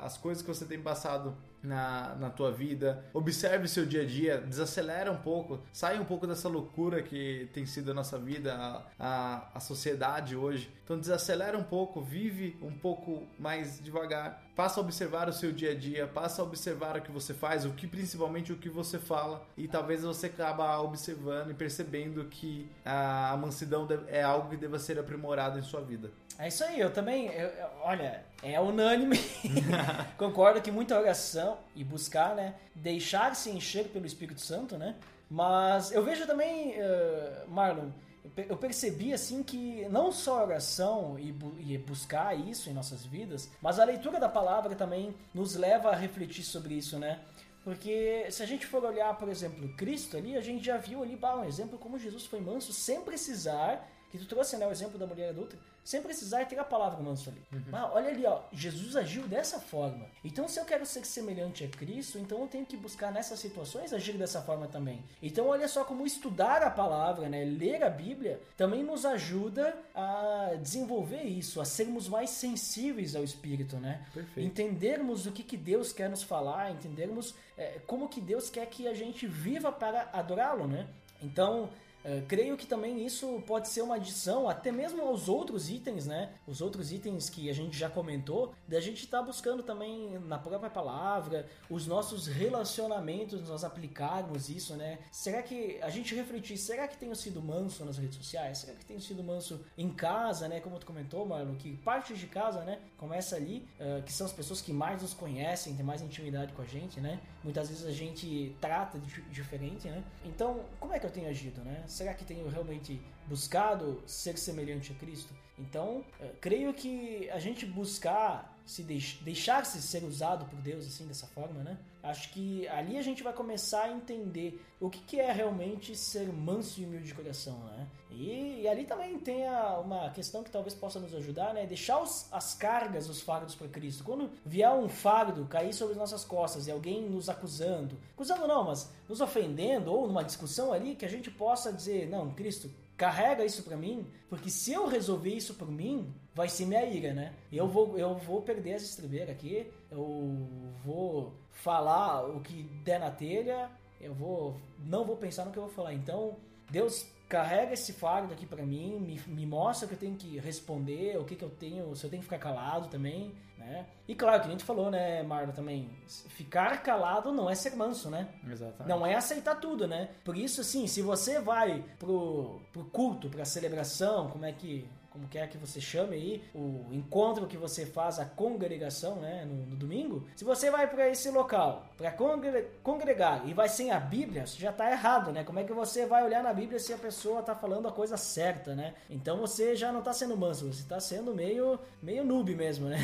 as coisas que você tem passado na, na tua vida, observe seu dia a dia, desacelera um pouco, sai um pouco dessa loucura que tem sido a nossa vida, a, a, a sociedade hoje. Então desacelera um pouco, vive um pouco mais devagar, passa a observar o seu dia a dia, passa a observar o que você faz, o que principalmente o que você fala e talvez você acaba observando e percebendo que a, a mansidão é algo que deva ser aprimorado em sua vida. É isso aí, eu também, eu- eu- olha, é unânime, concordo que muita oração e buscar, né, deixar-se encher pelo Espírito Santo, né, mas eu vejo também, eh, Marlon, eu percebi assim que não só a oração e, bu- e buscar isso em nossas vidas, mas a leitura da palavra também nos leva a refletir sobre isso, né? Porque se a gente for olhar, por exemplo, Cristo ali, a gente já viu ali bah, um exemplo como Jesus foi manso sem precisar, que tu trouxe né, o exemplo da mulher adulta, sem precisar ter a palavra manso ali. Ah, olha ali, ó, Jesus agiu dessa forma. Então, se eu quero ser semelhante a Cristo, então eu tenho que buscar nessas situações agir dessa forma também. Então, olha só como estudar a palavra, né, ler a Bíblia, também nos ajuda a desenvolver isso, a sermos mais sensíveis ao Espírito, né? Perfeito. Entendermos o que, que Deus quer nos falar, entendermos é, como que Deus quer que a gente viva para adorá-lo, né? Então, é, creio que também isso pode ser uma adição até mesmo aos outros itens, né? Os outros itens que a gente já comentou, da gente estar buscando também na própria palavra, os nossos relacionamentos, nós aplicarmos isso, né? Será que a gente refletir, será que tenho sido manso nas redes sociais? Será que tenho sido manso em casa, né? Como tu comentou, Marlon, que partes de casa, né? Começa ali, eh, que são as pessoas que mais nos conhecem, têm mais intimidade com a gente, né? Muitas vezes a gente trata de, diferente, né? Então, como é que eu tenho agido, né? Será que tenho realmente buscado ser semelhante a Cristo? Então, eh, creio que a gente buscar se deix- deixar-se ser usado por Deus assim dessa forma, né? Acho que ali a gente vai começar a entender o que, que é realmente ser manso e humilde de coração, né? E, e ali também tem a- uma questão que talvez possa nos ajudar, né? Deixar os- as cargas, os fardos para Cristo. Quando vier um fardo cair sobre as nossas costas e alguém nos acusando, acusando não, mas nos ofendendo ou numa discussão ali, que a gente possa dizer, não, Cristo, carrega isso pra mim, porque se eu resolver isso por mim, vai ser minha ira, né? Eu vou, eu vou perder as estribeiras aqui, eu vou falar o que der na telha, eu vou não vou pensar no que eu vou falar. Então, Deus carrega esse fardo aqui pra mim, me, me mostra o que eu tenho que responder, o que, que eu tenho, se eu tenho que ficar calado também, né? E claro, que a gente falou, né, Marlon, também, ficar calado não é ser manso, né? Exatamente. Não é aceitar tudo, né? Por isso, assim, se você vai pro, pro culto, pra celebração, como é que. Como quer que você chame aí, o encontro que você faz, a congregação, né, no, no domingo. Se você vai para esse local, para congre congregar e vai sem a Bíblia, você já tá errado, né? Como é que você vai olhar na Bíblia se a pessoa tá falando a coisa certa, né? Então você já não tá sendo manso, você tá sendo meio, meio noob mesmo, né?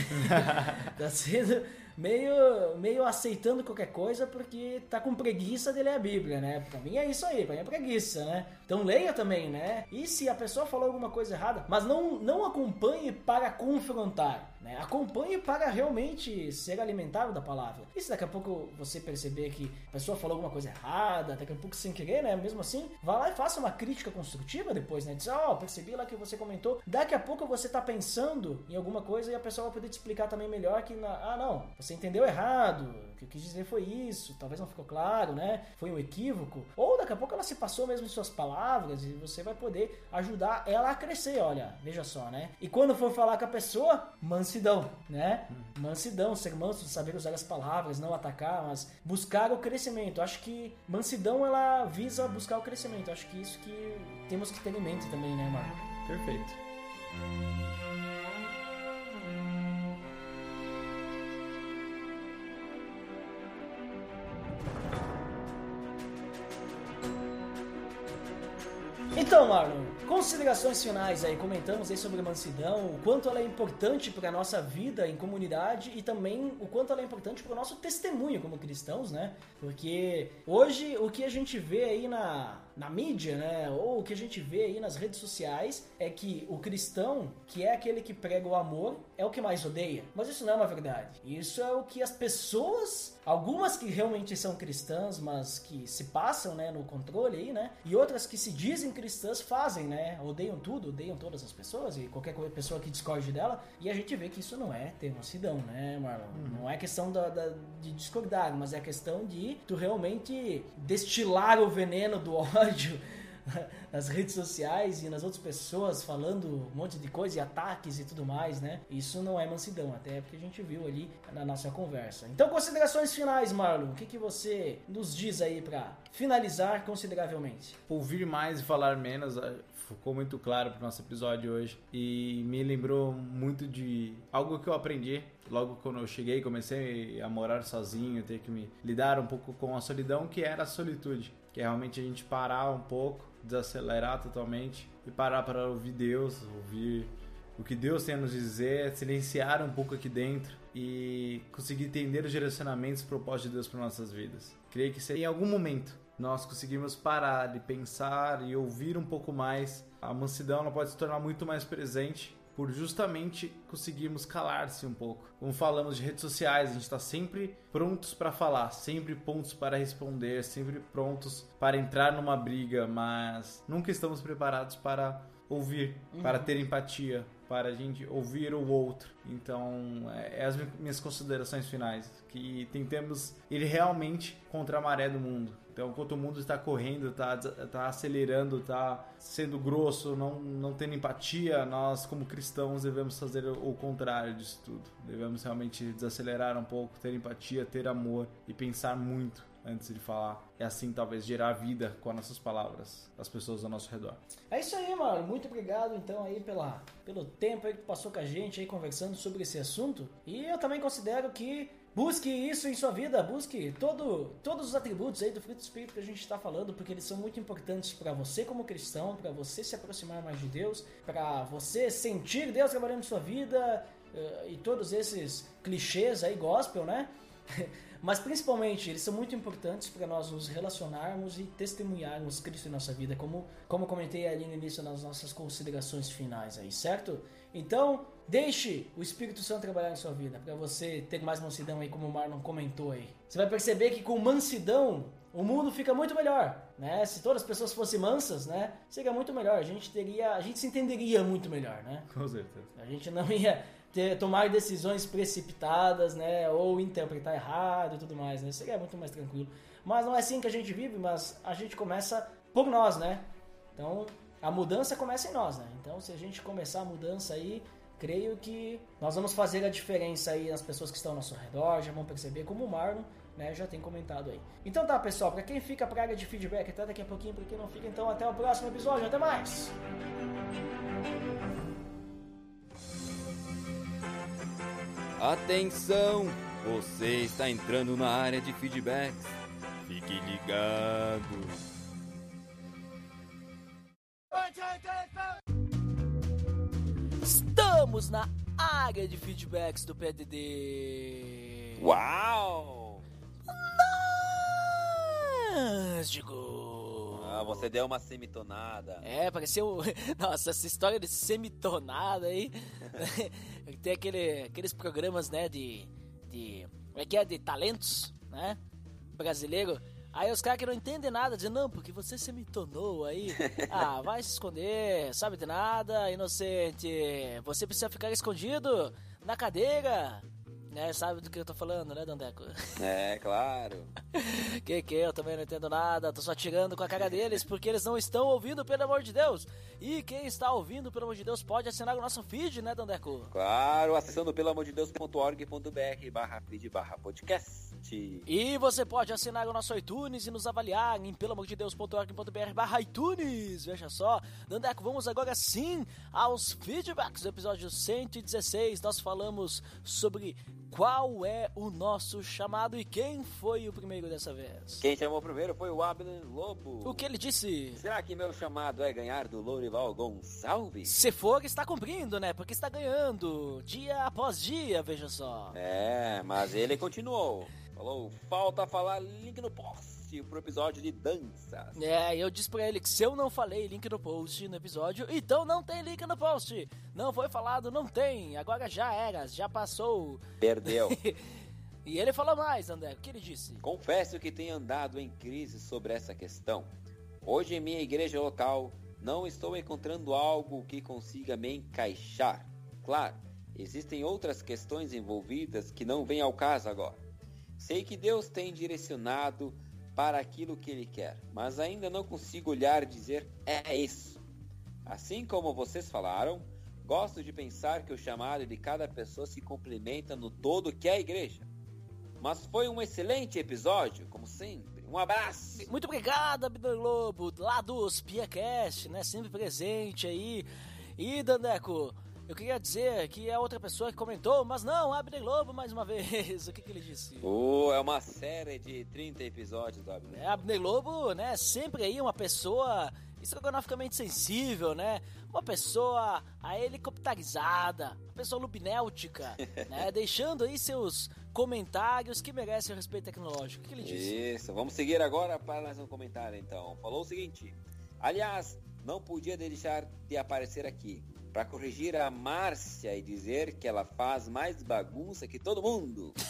tá sendo meio, meio aceitando qualquer coisa porque tá com preguiça de ler a Bíblia, né? Pra mim é isso aí, pra mim é preguiça, né? Então leia também, né? E se a pessoa falou alguma coisa errada, mas não, não acompanhe para confrontar. Né? Acompanhe para realmente ser alimentado da palavra. E se daqui a pouco você perceber que a pessoa falou alguma coisa errada, daqui a pouco sem querer, né? Mesmo assim, vá lá e faça uma crítica construtiva depois, né? Diz, ó, oh, percebi lá que você comentou. Daqui a pouco você tá pensando em alguma coisa e a pessoa vai poder te explicar também melhor que, na... ah, não, você entendeu errado. O que eu quis dizer foi isso. Talvez não ficou claro, né? Foi um equívoco. Ou daqui a pouco ela se passou mesmo em suas palavras e você vai poder ajudar ela a crescer, olha. Veja só, né? E quando for falar com a pessoa, mansidão, né? Mansidão, ser manso, saber usar as palavras, não atacar, mas buscar o crescimento. Acho que mansidão ela visa buscar o crescimento. Acho que isso que temos que ter em mente também, né, Marco? Perfeito. Considerações finais aí, comentamos aí sobre a mansidão, o quanto ela é importante para a nossa vida em comunidade e também o quanto ela é importante para o nosso testemunho como cristãos, né? Porque hoje o que a gente vê aí na, na mídia, né, ou o que a gente vê aí nas redes sociais é que o cristão, que é aquele que prega o amor, é o que mais odeia. Mas isso não é uma verdade. Isso é o que as pessoas, algumas que realmente são cristãs, mas que se passam, né, no controle aí, né, e outras que se dizem cristãs fazem, né, odeiam tudo, odeiam todas as pessoas e qualquer pessoa que discorde dela, e a gente vê que isso não é ter mansidão, né, Marlon? Uhum. Não é questão da, da, de discordar, mas é questão de tu realmente destilar o veneno do ódio nas redes sociais e nas outras pessoas falando um monte de coisa e ataques e tudo mais, né? Isso não é mansidão, até porque a gente viu ali na nossa conversa. Então, considerações finais, Marlon. O que, que você nos diz aí para finalizar consideravelmente? Ouvir mais e falar menos eh, ficou muito claro pro nosso episódio hoje e me lembrou muito de algo que eu aprendi logo quando eu cheguei, comecei a morar sozinho, ter que me lidar um pouco com a solidão, que era a solitude que é realmente a gente parar um pouco, desacelerar totalmente e parar para ouvir Deus, ouvir o que Deus tem a nos dizer, silenciar um pouco aqui dentro e conseguir entender os direcionamentos e propósitos de Deus para nossas vidas. Creio que se em algum momento nós conseguimos parar e pensar e ouvir um pouco mais, a mansidão ela pode se tornar muito mais presente por justamente conseguirmos calar-se um pouco. Como falamos de redes sociais, a gente está sempre prontos para falar, sempre prontos para responder, sempre prontos para entrar numa briga, mas nunca estamos preparados para ouvir, uhum. para ter empatia, para a gente ouvir o outro. Então, é, é as minhas considerações finais, que tentemos ir realmente contra a maré do mundo. Então, enquanto o mundo está correndo, está, está acelerando, está sendo grosso, não, não tendo empatia, nós, como cristãos, devemos fazer o contrário disso tudo. Devemos realmente desacelerar um pouco, ter empatia, ter amor e pensar muito antes de falar. E assim, talvez, gerar vida com as nossas palavras das pessoas ao nosso redor. É isso aí, mano. Muito obrigado, então, aí pela, pelo tempo aí que passou com a gente aí conversando sobre esse assunto. E eu também considero que Busque isso em sua vida, busque todo, todos os atributos aí do fruto do Espírito que a gente está falando, porque eles são muito importantes para você como cristão, para você se aproximar mais de Deus, para você sentir Deus trabalhando em sua vida uh, e todos esses clichês aí gospel, né? Mas principalmente, eles são muito importantes para nós nos relacionarmos e testemunharmos Cristo em nossa vida, como, como comentei ali no início nas nossas considerações finais aí, certo? Então, deixe o Espírito Santo trabalhar em sua vida, para você ter mais mansidão aí, como o Marlon comentou aí. Você vai perceber que com mansidão o mundo fica muito melhor, né? Se todas as pessoas fossem mansas, né? Seria muito melhor. A gente teria, a gente se entenderia muito melhor, né? Com certeza. A gente não ia ter, tomar decisões precipitadas, né? Ou interpretar errado e tudo mais, né? Seria muito mais tranquilo. Mas não é assim que a gente vive, mas a gente começa por nós, né? Então, a mudança começa em nós, né? Então, se a gente começar a mudança aí, creio que nós vamos fazer a diferença aí nas pessoas que estão ao nosso redor, já vão perceber como o Marlon, né, já tem comentado aí. Então tá, pessoal, para quem fica pra área de feedback até daqui a pouquinho, para quem não fica, então até o próximo episódio, até mais! Atenção! Você está entrando na área de feedbacks. Fique ligado. Estamos na área de feedbacks do PDD. Uau! Mágico! Ah, você deu uma semitonada. É, pareceu. Nossa, essa história de semitonada aí. Tem aquele, aqueles programas, né, de. de como é que é? De talentos, né? Brasileiro. Aí os caras que não entendem nada dizem, não, porque você semitonou aí. Ah, vai se esconder, sabe de nada, inocente. Você precisa ficar escondido na cadeira. Né, sabe do que eu tô falando, né, Dandeco? É, claro. Que que eu também não entendo nada, tô só tirando com a cara deles porque eles não estão ouvindo, pelo amor de Deus. E quem está ouvindo, pelo amor de Deus, pode assinar o nosso feed, né, Dandeco? Claro, acessando pelo amor de Deus.org.br barra feed barra podcast. E você pode assinar o nosso iTunes e nos avaliar em pelamordedeus.org.br barra iTunes. Veja só, Dandeco, vamos agora sim aos feedbacks do episódio 116. Nós falamos sobre qual é o nosso chamado e quem foi o primeiro dessa vez. Quem chamou primeiro foi o Abner Lobo. O que ele disse? Será que meu chamado é ganhar do Lourival Gonçalves? Se for, está cumprindo, né? Porque está ganhando dia após dia, veja só. É, mas ele continuou. Falou, falta falar link no post pro episódio de danças. É, eu disse pra ele que se eu não falei link no post no episódio, então não tem link no post. Não foi falado, não tem. Agora já era, já passou. Perdeu. e ele falou mais, André. O que ele disse? Confesso que tenho andado em crise sobre essa questão. Hoje em minha igreja local não estou encontrando algo que consiga me encaixar. Claro, existem outras questões envolvidas que não vêm ao caso agora. Sei que Deus tem direcionado para aquilo que Ele quer, mas ainda não consigo olhar e dizer é isso. Assim como vocês falaram, gosto de pensar que o chamado de cada pessoa se complementa no todo que é a igreja. Mas foi um excelente episódio, como sempre. Um abraço! Muito obrigado, Abner Lobo, lá dos PiaCast, né? Sempre presente aí. E, Dandeco, eu queria dizer que é outra pessoa que comentou, mas não, Abner Lobo mais uma vez. O que, que ele disse? Oh, é uma série de 30 episódios do Abner. É, Abner Lobo, né? Sempre aí uma pessoa estrogonoficamente sensível, né? Uma pessoa a helicopterizada, uma pessoa lubinéltica, né? Deixando aí seus comentários que merecem o respeito tecnológico. O que ele disse? Isso, vamos seguir agora para mais um comentário então. Falou o seguinte: Aliás, não podia deixar de aparecer aqui para corrigir a Márcia e dizer que ela faz mais bagunça que todo mundo.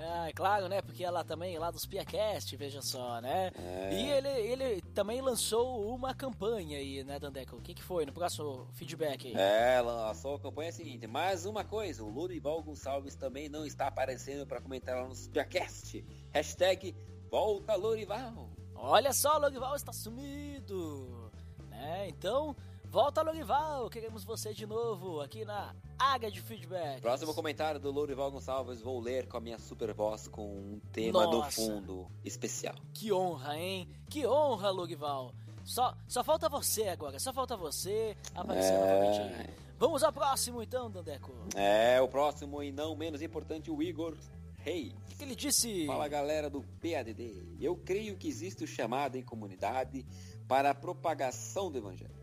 Ah, é claro, né? Porque ela também é lá dos PiaCast, veja só, né? É. E ele, ele também lançou uma campanha aí, né, Dandeco? O que, que foi no próximo feedback aí? É, ela lançou a campanha seguinte. Mais uma coisa, o Lurival Gonçalves também não está aparecendo para comentar lá no PiaCast. Hashtag Volta Lurival. Olha só, o Lorival está sumido, né? Então, volta Lorival, queremos você de novo aqui na Área de Feedback. Próximo comentário do Lourival Gonçalves, vou ler com a minha super voz com um tema do Nossa. fundo especial. Que honra, hein? Que honra, Lorival. Só, só falta você agora, só falta você aparecer É. novamente. Vamos ao próximo então, Dandeco. O É, o próximo e não menos importante, o Igor Reis. que, que ele disse? Fala galera do PADD. Eu creio que existe o chamado em comunidade para a propagação do Evangelho.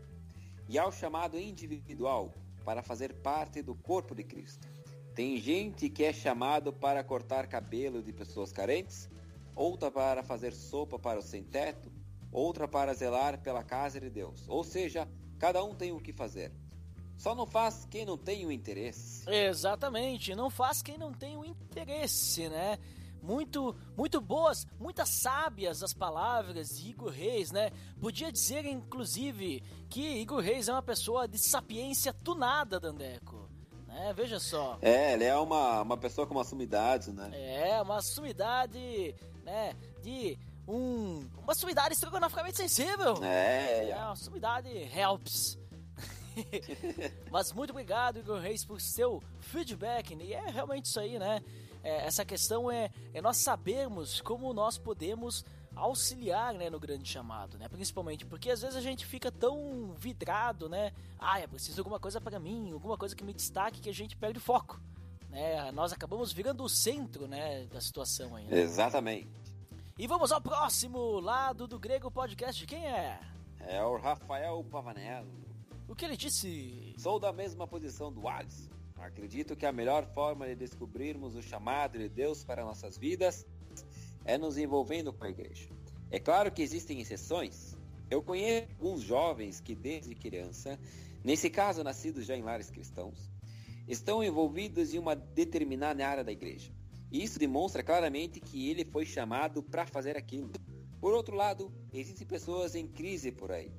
E há o chamado individual para fazer parte do corpo de Cristo. Tem gente que é chamado para cortar cabelo de pessoas carentes, outra para fazer sopa para o sem-teto, outra para zelar pela casa de Deus. Ou seja, cada um tem o que fazer. Só não faz quem não tem o interesse. Exatamente, não faz quem não tem o interesse, né? Muito, muito boas, muitas sábias as palavras de Igor Reis, né? Podia dizer, inclusive, que Igor Reis é uma pessoa de sapiência tunada, Dandeco. Né? Veja só. É, ele é uma, uma pessoa com uma sumidade, né? É, uma sumidade, né? De um. Uma sumidade estrogonoficamente sensível. É, É, uma sumidade helps. Mas muito obrigado, Igor Reis, por seu feedback. E é realmente isso aí, né? É, essa questão é, é nós sabermos como nós podemos auxiliar né, no grande chamado, né? Principalmente porque às vezes a gente fica tão vidrado, né? Ah, eu preciso de alguma coisa para mim, alguma coisa que me destaque que a gente perde o foco. Né? Nós acabamos virando o centro né, da situação aí. né? Exatamente. E vamos ao próximo lado do Grego Podcast. Quem é? É o Rafael Pavanello. O que ele disse? Sou da mesma posição do Alisson. Acredito que a melhor forma de descobrirmos o chamado de Deus para nossas vidas é nos envolvendo com a igreja. É claro que existem exceções. Eu conheço alguns jovens que, desde criança, nesse caso nascidos já em lares cristãos, estão envolvidos em uma determinada área da igreja. E isso demonstra claramente que ele foi chamado para fazer aquilo. Por outro lado, existem pessoas em crise por aí,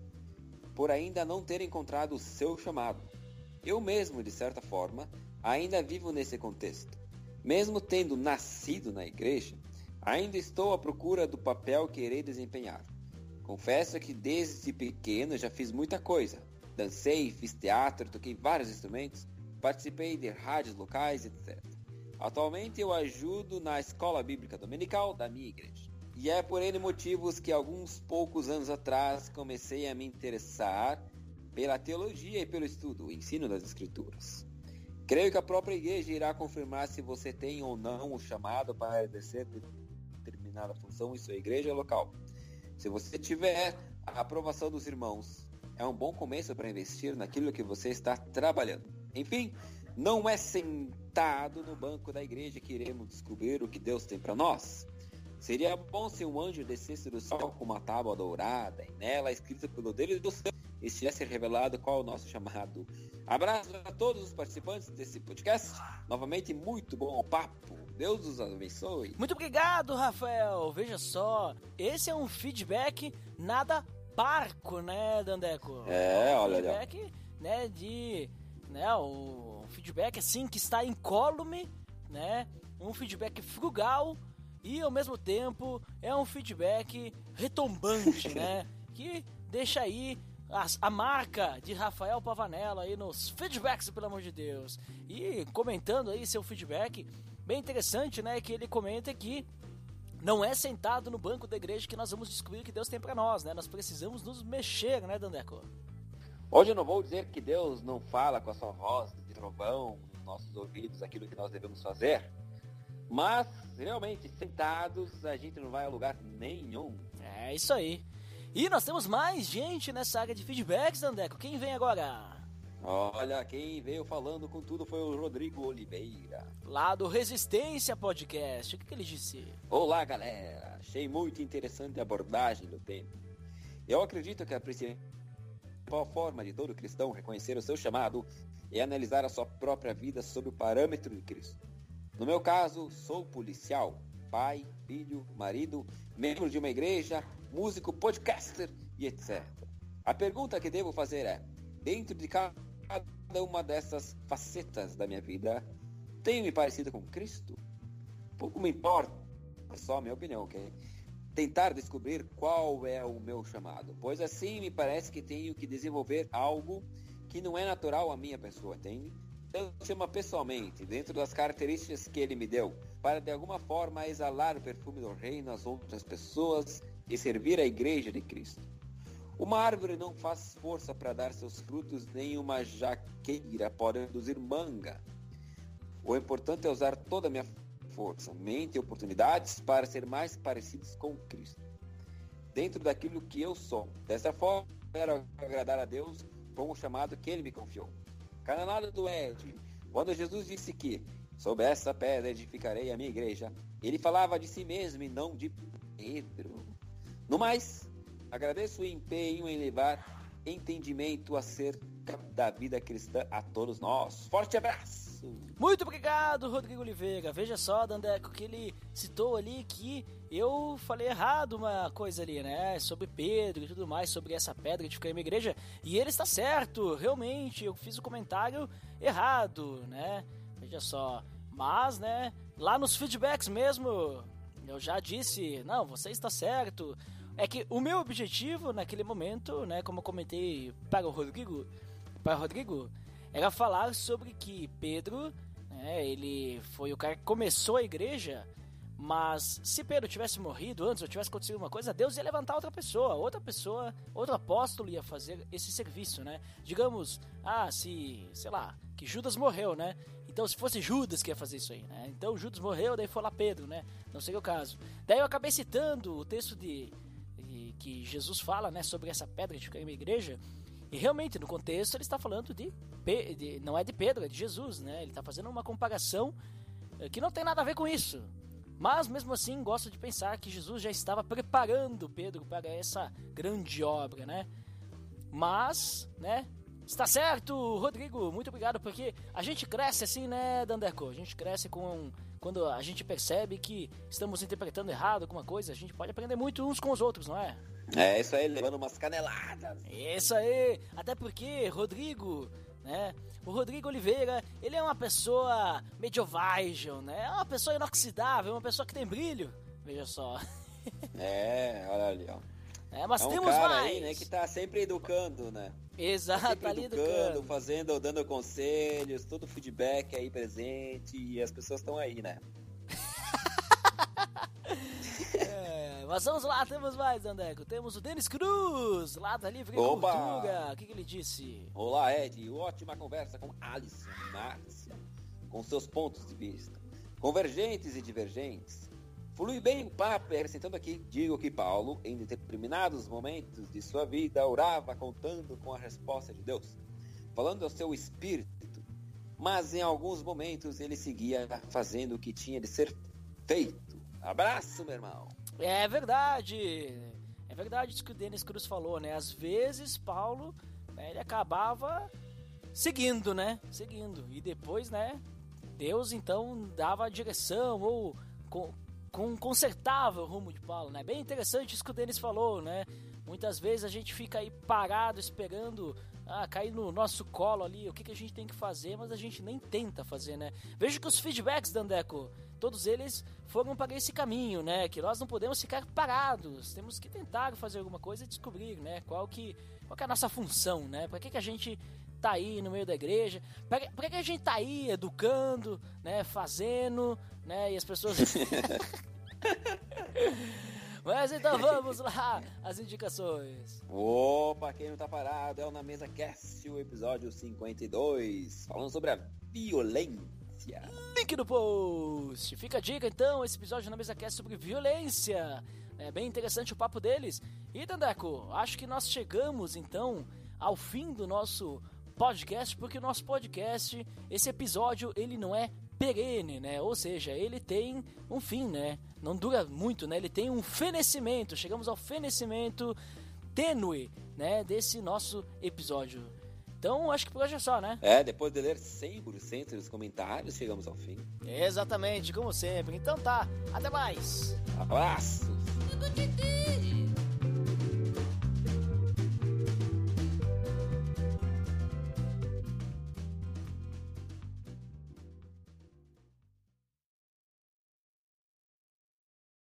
por ainda não ter encontrado o seu chamado. Eu mesmo, de certa forma, ainda vivo nesse contexto. Mesmo tendo nascido na igreja, ainda estou à procura do papel que irei desempenhar. Confesso que desde pequeno já fiz muita coisa. Dancei, fiz teatro, toquei vários instrumentos, participei de rádios locais, etc. Atualmente eu ajudo na escola bíblica dominical da minha igreja. E é por N motivos que alguns poucos anos atrás comecei a me interessar pela teologia e pelo estudo, o ensino das escrituras. Creio que a própria igreja irá confirmar se você tem ou não o chamado para exercer determinada função em sua igreja local. Se você tiver a aprovação dos irmãos, é um bom começo para investir naquilo que você está trabalhando. Enfim, não é sentado no banco da igreja que iremos descobrir o que Deus tem para nós. Seria bom se um anjo descesse do céu com uma tábua dourada e nela, escrita pelo Deus do céu, estivesse revelado qual é o nosso chamado. Abraço a todos os participantes desse podcast. Novamente, muito bom papo. Deus os abençoe. Muito obrigado, Rafael. Veja só, esse é um feedback nada parco, né, Dandeco? É, um olha, feedback, né, de, né, um feedback assim que está incólume, né? Um feedback frugal e ao mesmo tempo é um feedback retombante, né? Que deixa aí a, a, marca de Rafael Pavanello aí nos feedbacks, pelo amor de Deus. E comentando aí seu feedback, bem interessante, né? Que ele comenta que não é sentado no banco da igreja que nós vamos descobrir o que Deus tem para nós, né? Nós precisamos nos mexer, né, Dandeco? Hoje eu não vou dizer que Deus não fala com a sua voz de trovão nos nossos ouvidos aquilo que nós devemos fazer, mas realmente sentados a gente não vai a lugar nenhum. É isso aí. E nós temos mais gente nessa área de feedbacks, Dandeco. Quem vem agora? Olha, quem veio falando com tudo foi o Rodrigo Oliveira. Lá do Resistência Podcast. O que, que ele disse? Olá, galera. Achei muito interessante a abordagem do tema. Eu acredito que a principal forma de todo cristão reconhecer o seu chamado é analisar a sua própria vida sob o parâmetro de Cristo. No meu caso, sou policial, pai, filho, marido, membro de uma igreja, músico, podcaster e etc. A pergunta que devo fazer é: dentro de cada uma dessas facetas da minha vida, tenho me parecido com Cristo? Pouco me importa, é só a minha opinião, ok? Tentar descobrir qual é o meu chamado, pois assim me parece que tenho que desenvolver algo que não é natural à minha pessoa, entende? Deus chama pessoalmente, dentro das características que Ele me deu, para de alguma forma exalar o perfume do reino às outras pessoas e servir a igreja de Cristo. Uma árvore não faz força para dar seus frutos, nem uma jaqueira pode produzir manga. O importante é usar toda a minha força, mente e oportunidades para ser mais parecidos com Cristo. Dentro daquilo que eu sou. Dessa forma, quero agradar a Deus com o chamado que Ele me confiou. Canalada do Ed. Quando Jesus disse que Sob essa pedra edificarei a minha igreja. Ele falava de si mesmo e não de Pedro. No mais, agradeço o empenho em levar entendimento acerca da vida cristã a todos nós. Forte abraço! Muito obrigado, Rodrigo Oliveira. Veja só, Dandeco, que ele citou ali que eu falei errado uma coisa ali, né? Sobre Pedro e tudo mais, sobre essa pedra de ficar em minha igreja. E ele está certo, realmente, eu fiz o comentário errado, né? Veja só. Mas, né, lá nos feedbacks mesmo, eu já disse, não, você está certo. É que o meu objetivo naquele momento, né, como eu comentei para o Rodrigo, para o Rodrigo, era falar sobre que Pedro, né, ele foi o cara que começou a igreja, mas se Pedro tivesse morrido antes ou tivesse acontecido uma coisa, Deus ia levantar outra pessoa, outra pessoa, outro apóstolo ia fazer esse serviço, né? Digamos, ah, se, sei lá, que Judas morreu, né? Então, se fosse Judas que ia fazer isso aí, né? Então, Judas morreu, daí foi lá Pedro, né? Não seria o caso. Daí eu acabei citando o texto de, de que Jesus fala, né, sobre essa pedra de ficar uma igreja. E realmente, no contexto, ele está falando de, de, não é de Pedro, é de Jesus, né? Ele está fazendo uma comparação eh, que não tem nada a ver com isso. Mas mesmo assim, gosto de pensar que Jesus já estava preparando Pedro para essa grande obra, né? Mas, né? Está certo, Rodrigo, muito obrigado, porque a gente cresce assim, né, Dandeco? A gente cresce com. Quando a gente percebe que estamos interpretando errado alguma coisa, a gente pode aprender muito uns com os outros, não é? É, isso aí, levando umas caneladas. Isso aí! Até porque, Rodrigo, né? O Rodrigo Oliveira, ele é uma pessoa medieval, né? É uma pessoa inoxidável, uma pessoa que tem brilho. Veja só. É, olha ali, ó. É, mas é um temos cara mais. aí, né, que tá sempre educando, né? Exato, tá ali educando, educando. fazendo, dando conselhos, todo feedback aí presente e as pessoas estão aí, né? É, mas vamos lá, temos mais, Andeco. Temos o Denis Cruz, lá da Livre Opa! Cultura. O que, que ele disse? Olá, Ed. Ótima conversa com Alisson Márcia, com seus pontos de vista, convergentes e divergentes. Flui bem o papo, acrescentando aqui, digo que Paulo, em determinados momentos de sua vida, orava contando com a resposta de Deus, falando ao seu espírito, mas em alguns momentos ele seguia fazendo o que tinha de ser feito. Abraço, meu irmão. É verdade. É verdade isso que o Denis Cruz falou, né? Às vezes, Paulo, né, ele acabava seguindo, né? Seguindo. E depois, né? Deus, então, dava a direção ou consertava o rumo de Paulo, né? Bem interessante isso que o Denis falou, né? Muitas vezes a gente fica aí parado esperando ah, cair no nosso colo ali, o que, que a gente tem que fazer, mas a gente nem tenta fazer, né? Veja que os feedbacks, Dandeco, todos eles foram para esse caminho, né? Que nós não podemos ficar parados, temos que tentar fazer alguma coisa e descobrir, né? Qual que, qual que é a nossa função, né? Para que, que a gente tá aí no meio da igreja? Que, pra que a gente tá aí educando, né? Fazendo, né? E as pessoas... Mas então vamos lá, as indicações. Opa, quem não tá parado é o Na Mesa Cast, o episódio 52, falando sobre a violência. Link no post. Fica a dica então, esse episódio na mesa cast sobre violência. É bem interessante o papo deles. E Dandeco, acho que nós chegamos então ao fim do nosso podcast, porque o nosso podcast, esse episódio, ele não é perene, né? Ou seja, ele tem um fim, né? Não dura muito, né? Ele tem um fenecimento. Chegamos ao fenecimento tênue, né? Desse nosso episódio. Então, acho que por hoje é só, né? É, depois de ler 100% dos comentários, chegamos ao fim. Exatamente, como sempre. Então tá, até mais. Abraços!